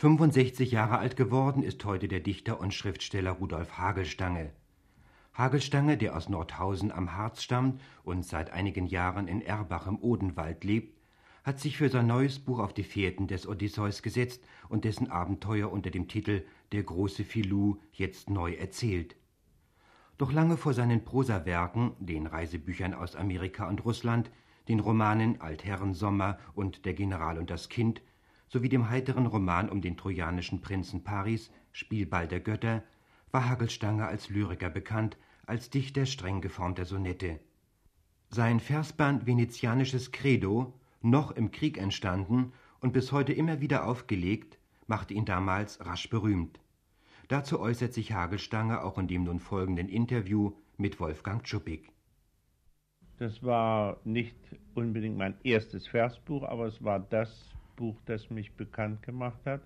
65 Jahre alt geworden ist heute der Dichter und Schriftsteller Rudolf Hagelstange. Hagelstange, der aus Nordhausen am Harz stammt und seit einigen Jahren in Erbach im Odenwald lebt, hat sich für sein neues Buch auf die Fährten des Odysseus gesetzt und dessen Abenteuer unter dem Titel Der große Filou jetzt neu erzählt. Doch lange vor seinen Prosawerken, den Reisebüchern aus Amerika und Russland, den Romanen Altherrensommer und Der General und das Kind sowie dem heiteren Roman um den trojanischen Prinzen Paris, Spielball der Götter, war Hagelstange als Lyriker bekannt, als Dichter streng geformter Sonette. Sein Versband Venezianisches Credo, noch im Krieg entstanden und bis heute immer wieder aufgelegt, machte ihn damals rasch berühmt. Dazu äußert sich Hagelstange auch in dem nun folgenden Interview mit Wolfgang Tschuppig. Das war nicht unbedingt mein erstes Versbuch, aber es war das Buch, das mich bekannt gemacht hat.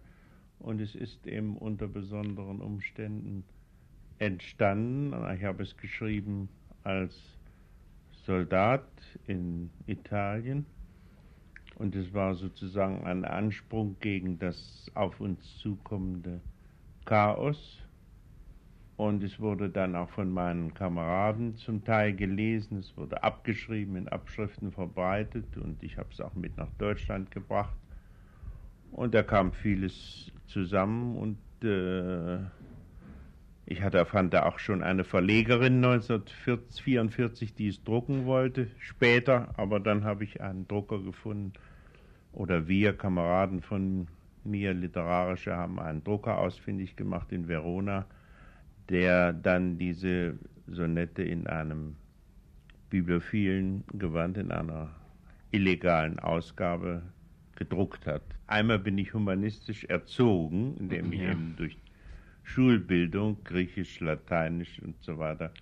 Und es ist eben unter besonderen Umständen entstanden. Ich habe es geschrieben als Soldat in Italien. Und es war sozusagen ein Ansprung gegen das auf uns zukommende Chaos. Und es wurde dann auch von meinen Kameraden zum Teil gelesen, es wurde abgeschrieben, in Abschriften verbreitet und ich habe es auch mit nach Deutschland gebracht. Und da kam vieles zusammen und äh, ich hatte, fand da auch schon eine Verlegerin 1944, die es drucken wollte, später, aber dann habe ich einen Drucker gefunden. Oder wir, Kameraden von mir, literarische, haben einen Drucker ausfindig gemacht in Verona, der dann diese Sonette in einem bibliophilen Gewand, in einer illegalen Ausgabe gedruckt hat. Einmal bin ich humanistisch erzogen, indem ich ja. eben durch Schulbildung, Griechisch, Lateinisch und so weiter,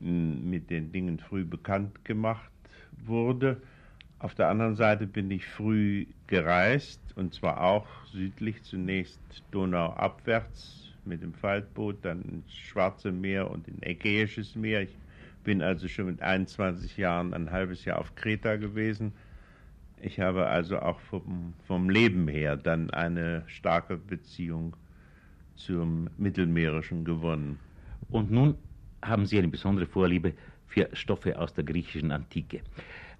mit den Dingen früh bekannt gemacht wurde. Auf der anderen Seite bin ich früh gereist und zwar auch südlich, zunächst Donauabwärts mit dem Faltboot, dann ins Schwarze Meer und in Ägäisches Meer. Ich bin also schon mit 21 Jahren ein halbes Jahr auf Kreta gewesen ich habe also auch vom, vom Leben her dann eine starke Beziehung zum Mittelmeerischen gewonnen. Und nun haben Sie eine besondere Vorliebe für Stoffe aus der griechischen Antike.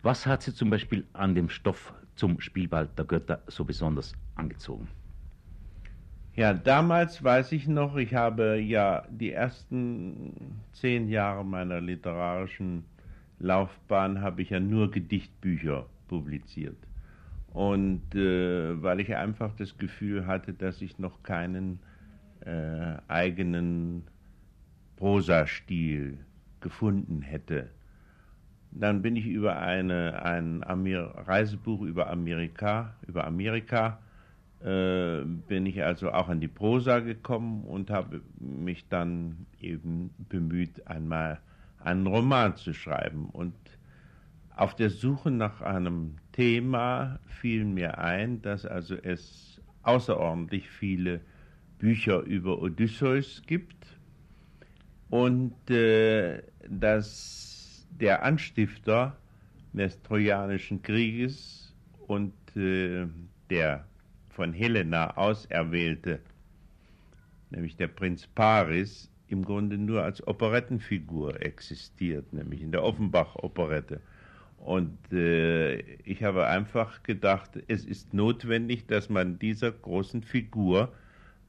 Was hat Sie zum Beispiel an dem Stoff zum Spielball der Götter so besonders angezogen? Ja, damals weiß ich noch, ich habe ja die ersten zehn Jahre meiner literarischen Laufbahn habe ich ja nur Gedichtbücher publiziert. Und äh, weil ich einfach das Gefühl hatte, dass ich noch keinen äh, eigenen Prosastil gefunden hätte. Dann bin ich über eine, ein Amer Reisebuch über Amerika, über Amerika, äh, bin ich also auch an die Prosa gekommen und habe mich dann eben bemüht, einmal einen Roman zu schreiben. Und auf der Suche nach einem Thema fiel mir ein, dass also es außerordentlich viele Bücher über Odysseus gibt und äh, dass der Anstifter des Trojanischen Krieges und äh, der von Helena auserwählte, nämlich der Prinz Paris, im Grunde nur als Operettenfigur existiert, nämlich in der Offenbach-Operette. Und äh, ich habe einfach gedacht, es ist notwendig, dass man dieser großen Figur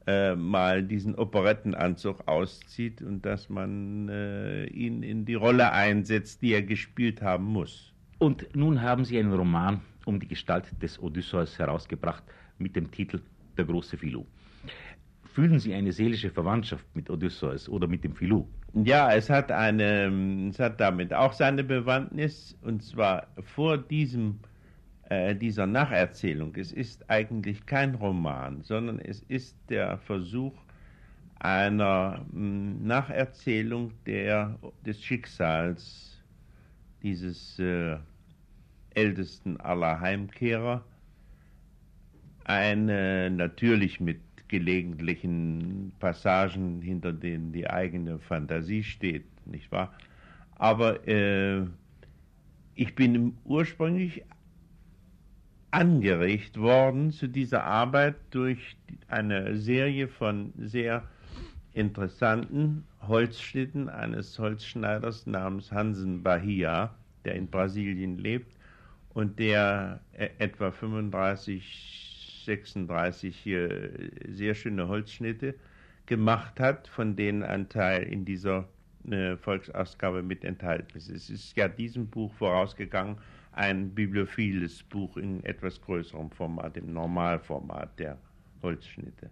äh, mal diesen Operettenanzug auszieht und dass man äh, ihn in die Rolle einsetzt, die er gespielt haben muss. Und nun haben Sie einen Roman um die Gestalt des Odysseus herausgebracht mit dem Titel Der große Philou. Fühlen Sie eine seelische Verwandtschaft mit Odysseus oder mit dem Philou? Ja, es hat eine, es hat damit auch seine Bewandtnis und zwar vor diesem äh, dieser Nacherzählung. Es ist eigentlich kein Roman, sondern es ist der Versuch einer mh, hm, Nacherzählung der des Schicksals dieses äh, ältesten aller Heimkehrer. Eine natürlich mit gelegentlichen Passagen, hinter denen die eigene Fantasie steht, nicht wahr? Aber äh, ich bin ursprünglich angeregt worden zu dieser Arbeit durch eine Serie von sehr interessanten Holzschnitten eines Holzschneiders namens Hansen Bahia, der in Brasilien lebt und der äh, etwa 35, 36 hier sehr schöne Holzschnitte gemacht hat, von denen ein Teil in dieser äh, Volksausgabe mit enthalten ist. Es ist ja diesem Buch vorausgegangen ein bibliophiles Buch in etwas größerem Format, im Normalformat der Holzschnitte.